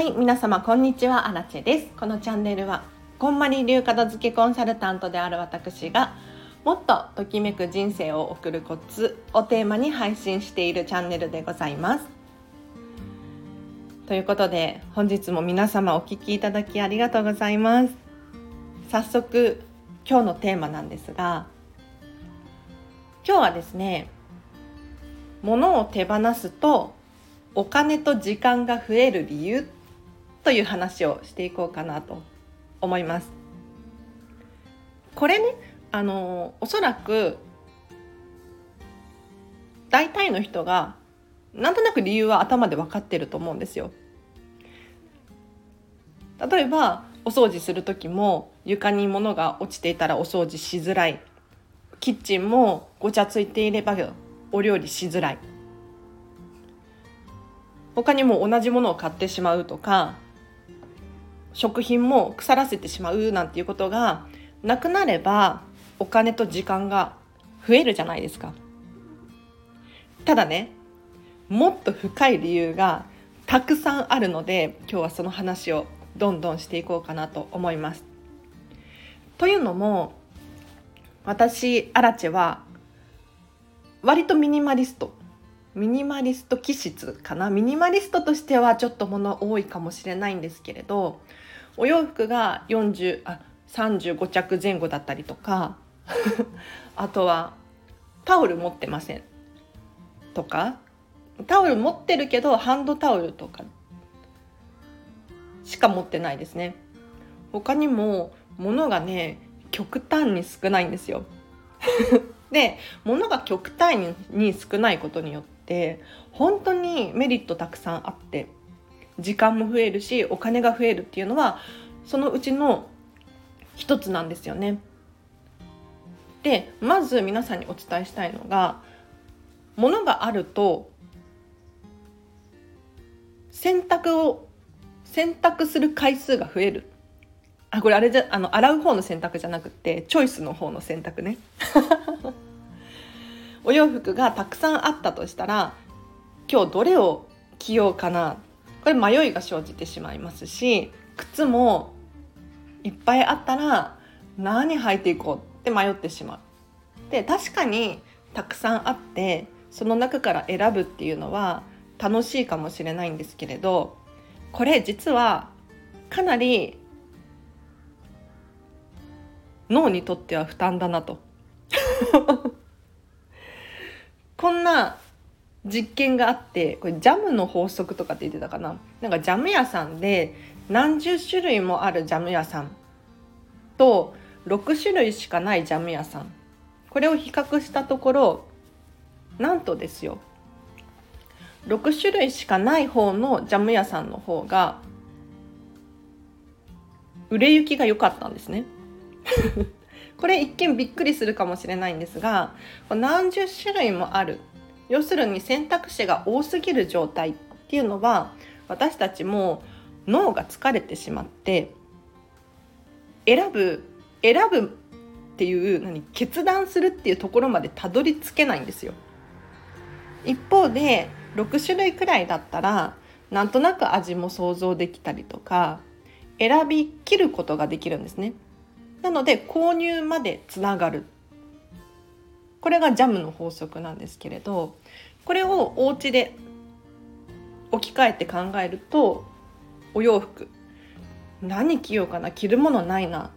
はい皆様こんにちは。アラチェです。このチャンネルはこんまり流片付けコンサルタントである私がもっとときめく人生を送るコツをテーマに配信しているチャンネルでございます。ということで本日も皆様お聴きいただきありがとうございます。早速今日のテーマなんですが今日はですね物を手放すとお金と時間が増える理由という話をしていこうかなと思います。これねあのおそらく大体の人がなんとなく理由は頭で分かってると思うんですよ。例えばお掃除する時も床に物が落ちていたらお掃除しづらいキッチンもごちゃついていればお料理しづらい他にも同じものを買ってしまうとか食品も腐らせてしまうなんていうことがなくなればお金と時間が増えるじゃないですか。ただねもっと深い理由がたくさんあるので今日はその話をどんどんしていこうかなと思います。というのも私アラチェは割とミニマリストミニマリスト気質かな？ミニマリストとしてはちょっと物多いかもしれないんですけれどお洋服が40あ35着前後だったりとか あとはタオル持ってません。とかタオル持ってるけどハンドタオルとかしか持ってないですね。他にも物がね極端に少ないんですよ。で物が極端に少ないことによってて本当にメリットたくさんあって時間も増えるしお金が増えるっていうのはそのうちの一つなんですよね。でまず皆さんにお伝えしたいのが物があると洗濯を洗濯する回数が増えるあこれあれじゃあの洗う方の洗濯じゃなくてチョイスの方の洗濯ねお洋服がたくさんあったとしたら今日どれを着ようかな？これ迷いが生じてしまいますし靴もいっぱいあったら何履いていこうって迷ってしまう。で確かにたくさんあってその中から選ぶっていうのは楽しいかもしれないんですけれどこれ実はかなり脳にとっては負担だなとこんな実験があってこれジャムの法則とかって言ってたかな？なんかジャム屋さんで何十種類もあるジャム屋さんと6種類しかないジャム屋さん。これを比較したところなんとですよ6種類しかない方のジャム屋さんの方が売れ行きが良かったんですね。これ一見びっくりするかもしれないんですが何十種類もある要するに選択肢が多すぎる状態っていうのは私たちも脳が疲れてしまって選ぶ選ぶっていう何決断するっていうところまでたどり着けないんですよ。一方で6種類くらいだったらなんとなく味も想像できたりとか選びきることができるんですね。なので購入までつながる。これがジャムの法則なんですけれどこれをお家で置き換えて考えるとお洋服何着ようかな着るものないな。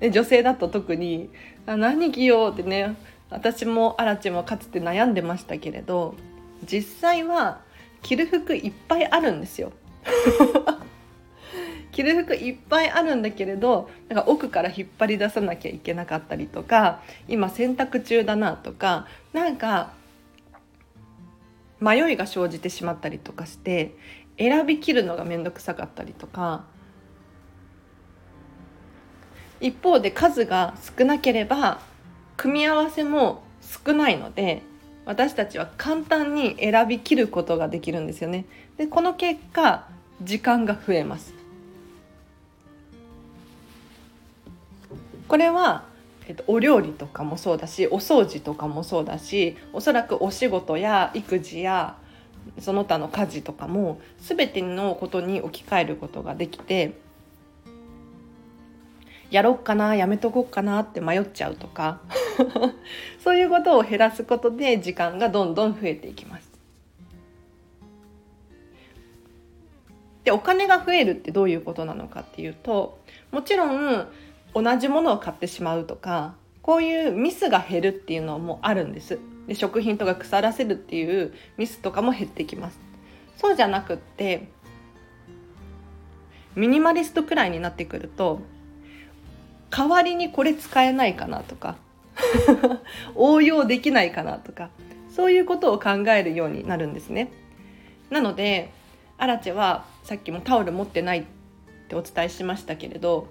で女性だと特にあ何着ようってね私もアラチもかつて悩んでましたけれど実際は着る服いっぱいあるんですよ。着る服いっぱいあるんだけれどなんか奥から引っ張り出さなきゃいけなかったりとか今洗濯中だなとかなんか迷いが生じてしまったりとかして選びきるのが面倒くさかったりとか一方で数が少なければ組み合わせも少ないので私たちは簡単に選びきることができるんですよね。でこの結果時間が増えます。これは、えっと、お料理とかもそうだしお掃除とかもそうだしおそらくお仕事や育児やその他の家事とかも全てのことに置き換えることができてやろっかなやめとこうかなって迷っちゃうとか そういうことを減らすことで時間がどんどん増えていきます。でお金が増えるってどういうことなのかっていうともちろん同じものを買ってしまうとかこういうミスが減るっていうのもあるんです。で食品とか腐らせるっていうミスとかも減ってきます。そうじゃなくってミニマリストくらいになってくると代わりにこれ使えないかなとか 応用できないかなとかそういうことを考えるようになるんですね。なのでアラチェはさっきもタオル持ってないってお伝えしましたけれど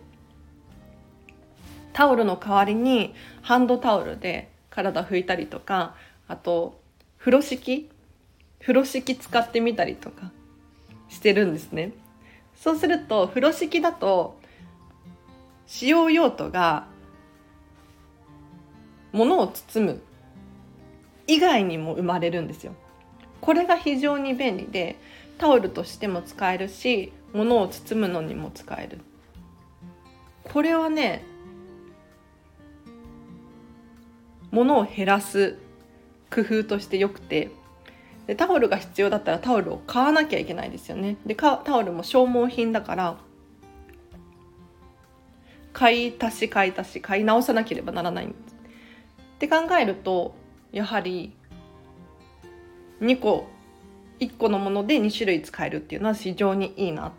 タオルの代わりにハンドタオルで体拭いたりとかあと風呂敷風呂敷使ってみたりとかしてるんですね。そうすると風呂敷だと使用用途が物を包む以外にも生まれるんですよ。これが非常に便利でタオルとしても使えるし物を包むのにも使える。これはね物を減らす工夫としてよくてでタオルが必要だったらタオルを買わなきゃいけないですよね。でタオルも消耗品だから買い足し買い足し買い直さなければならないんです。って考えるとやはり2個1個のもので2種類使えるっていうのは非常にいいな。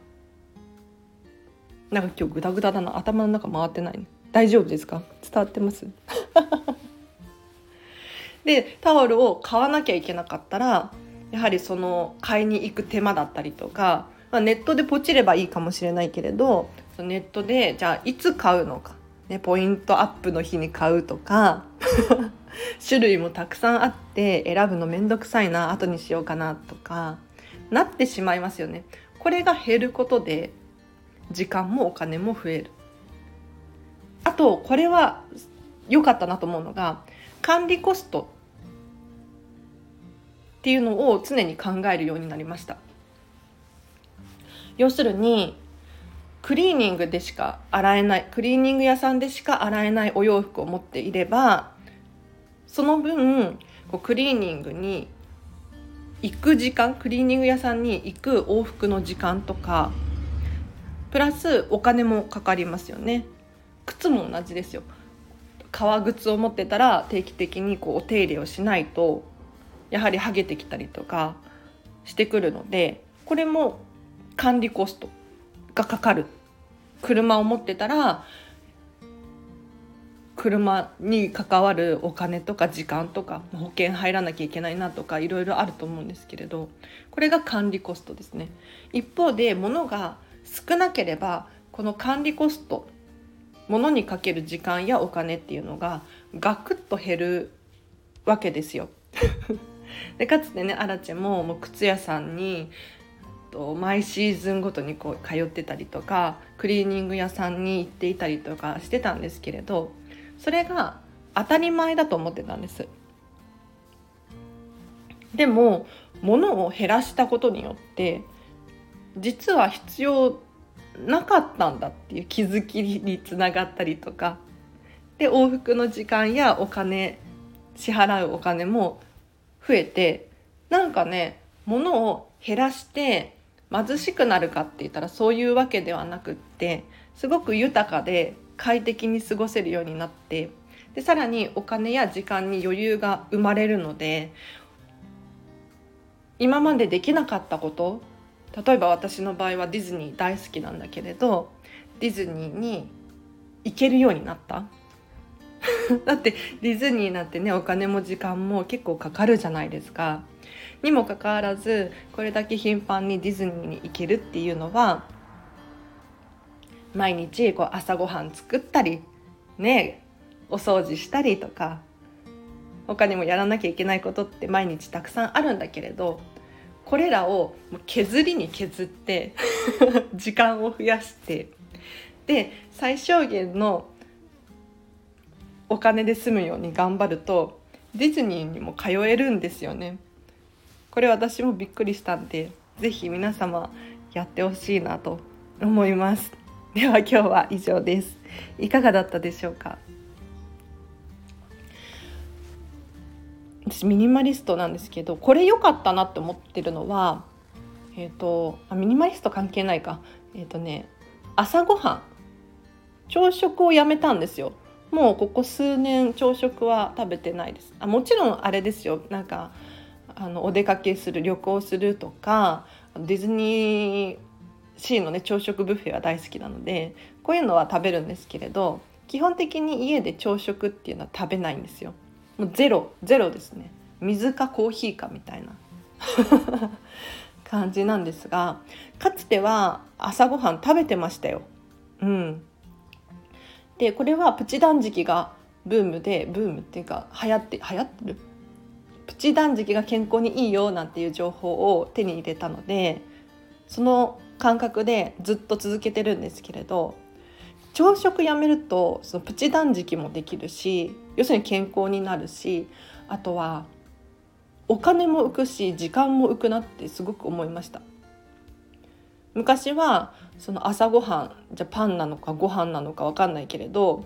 なんか今日グダグダだな。頭の中回ってない。大丈夫ですか？伝わってます？でタオルを買わなきゃいけなかったらやはりその買いに行く手間だったりとか、まあ、ネットでポチればいいかもしれないけれどネットでじゃあいつ買うのか、ね、ポイントアップの日に買うとか 種類もたくさんあって選ぶのめんどくさいな後にしようかなとかなってしまいますよね。これが減ることで時間もお金も増える。あとこれは良かったなと思うのが管理コストっていうのを常に考えるようになりました。要するにクリーニングでしか洗えないクリーニング屋さんでしか洗えないお洋服を持っていればその分こうクリーニングに行く時間クリーニング屋さんに行く往復の時間とかプラスお金もかかりますよね靴も同じですよ革靴を持ってたら定期的にこうお手入れをしないとやはり剥げてきたりとかしてくるのでこれも管理コストがかかる。車を持ってたら車に関わるお金とか時間とか保険入らなきゃいけないなとかいろいろあると思うんですけれどこれが管理コストですね。一方で物が少なければこの管理コスト物にかける時間やお金っていうのがガクッと減るわけですよ。でかつてねアラチェももう靴屋さんにと毎シーズンごとにこう通ってたりとかクリーニング屋さんに行っていたりとかしてたんですけれどそれが当たり前だと思ってたんです。でも物を減らしたことによって実は必要なかったんだっていう気づきにつながったりとか。で往復の時間やお金支払うお金も増えてなんかね物を減らして貧しくなるかって言ったらそういうわけではなくってすごく豊かで快適に過ごせるようになってでさらにお金や時間に余裕が生まれるので今までできなかったこと例えば私の場合はディズニー大好きなんだけれどディズニーに行けるようになった だってディズニーなんてねお金も時間も結構かかるじゃないですか。にもかかわらずこれだけ頻繁にディズニーに行けるっていうのは毎日こう朝ごはん作ったりねお掃除したりとか他にもやらなきゃいけないことって毎日たくさんあるんだけれどこれらを削りに削って 時間を増やしてで最小限のお金で済むように頑張るとディズニーにも通えるんですよね。これ私もびっくりしたんで是非皆様やってほしいなと思います。では今日は以上です。いかがだったでしょうか？私ミニマリストなんですけどこれ良かったなって思ってるのはえっ、ー、とあミニマリスト関係ないか。えっ、ー、とね朝ごはん。朝食をやめたんですよ。もうここ数年朝食は食べてないです。あもちろんあれですよ。なんかあのお出かけする旅行するとかディズニーシーのね朝食ブッフェは大好きなのでこういうのは食べるんですけれど基本的に家で朝食っていうのは食べないんですよ。もうゼロゼロですね。水かコーヒーかみたいな。感じなんですがかつては朝ごはん食べてましたよ。うん、でこれはプチ断食がブームでブームっていうか流行って流行ってる？プチ断食が健康にいいよなんていう情報を手に入れたのでその感覚でずっと続けてるんですけれど朝食やめるとそのプチ断食もできるし要するに健康になるしあとはお金も浮くし時間も浮くなってすごく思いました昔はその朝ごはんじゃパンなのかご飯なのか分かんないけれど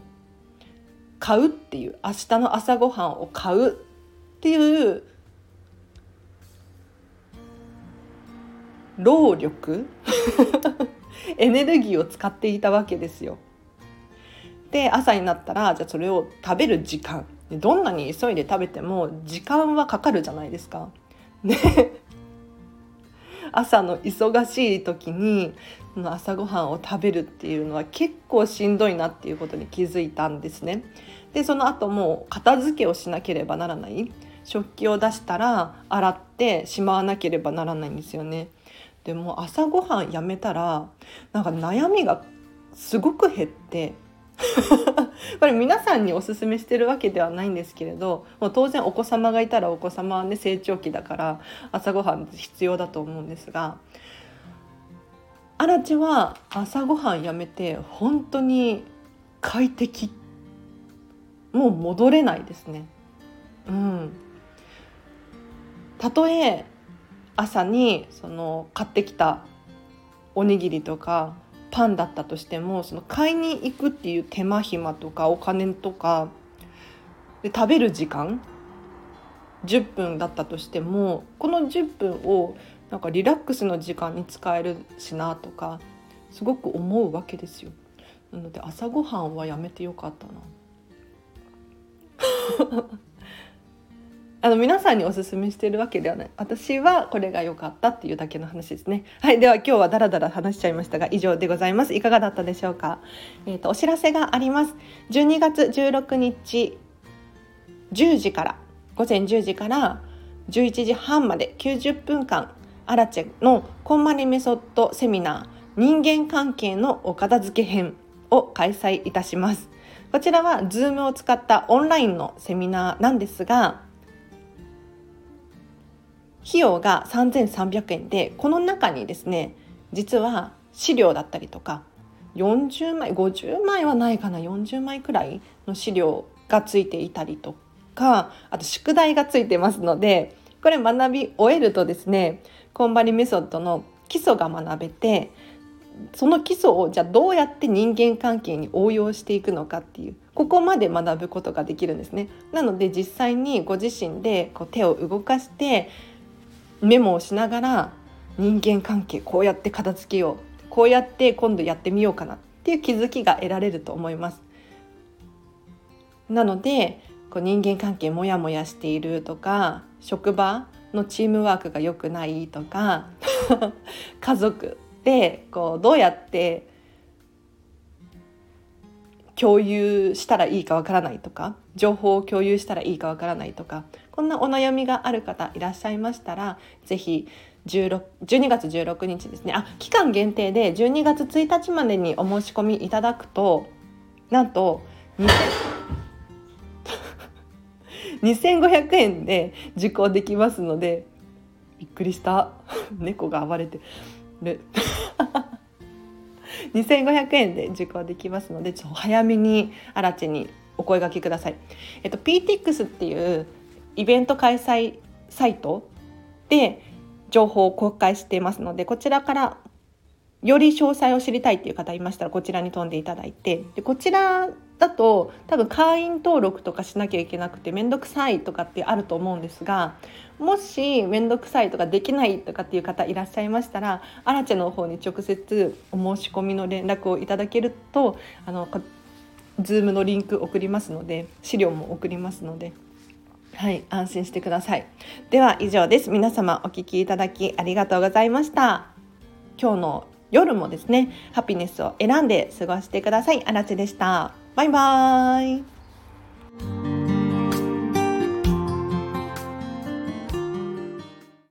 買うっていう明日の朝ごはんを買うっていう労力？エネルギーを使っていたわけですよ。で朝になったらじゃあそれを食べる時間どんなに急いで食べても時間はかかるじゃないですか。ね 朝の忙しい時に朝ごはんを食べるっていうのは結構しんどいなっていうことに気づいたんですね。でその後も片付けをしなければならない食器を出したら洗ってしまわなければならないんですよね。でも朝ごはんやめたらなんか悩みがすごく減って これ皆さんにおすすめしてるわけではないんですけれどもう当然お子様がいたらお子様はね成長期だから朝ごはん必要だと思うんですがアラチは朝ごはんやめて本当に快適もう戻れないですね。うん、たとえ朝にその買ってきたおにぎりとかパンだったとしてもその買いに行くっていう手間暇とかお金とかで食べる時間10分だったとしてもこの10分をなんかリラックスの時間に使えるしなとかすごく思うわけですよ。なので朝ごはんはやめてよかったな。あの皆さんにおすすめしてるわけではない。私はこれが良かったっていうだけの話ですね。はいでは今日はダラダラ話しちゃいましたが以上でございます。いかがだったでしょうか？えっ、ー、とお知らせがあります。12月16日10時から午前10時から11時半まで90分間アラチェのこんまりメソッドセミナー人間関係のお片付け編を開催いたします。こちらは Zoom を使ったオンラインのセミナーなんですが費用が3300円でこの中にですね実は資料だったりとか40枚50枚はないかな40枚くらいの資料がついていたりとかあと宿題がついてますのでこれ学び終えるとですねコンバリメソッドの基礎が学べてその基礎をじゃあどうやって人間関係に応用していくのかっていうここまで学ぶことができるんですね。なので実際にご自身でこう手を動かしてメモをしながら人間関係こうやって片付けようこうやって今度やってみようかなっていう気づきが得られると思います。なのでこう人間関係モヤモヤしているとか職場のチームワークが良くないとか 家族でこうどうやって共有したらいいかわからないとか情報を共有したらいいかわからないとかこんなお悩みがある方いらっしゃいましたら是非12月16日ですね。あ期間限定で12月1日までにお申し込みいただくとなんと2500円で受講できますのでびっくりした。猫が暴れてる。2500円で受講できますのでちょっと早めにアラチにお声がけください。えっと、PTX っていうイベント開催サイトで情報を公開していますのでこちらからより詳細を知りたいっていう方いましたらこちらに飛んでいただいてでこちらだと多分会員登録とかしなきゃいけなくて面倒くさいとかってあると思うんですがもし面倒くさいとかできないとかっていう方いらっしゃいましたらアラチェの方に直接お申し込みの連絡をいただけるとあの Zoom のリンク送りますので資料も送りますので。はい、安心してください。では以上です。皆様お聞きいただきありがとうございました。今日の夜もですね、ハピネスを選んで過ごしてください。あらちでした。バイバーイ。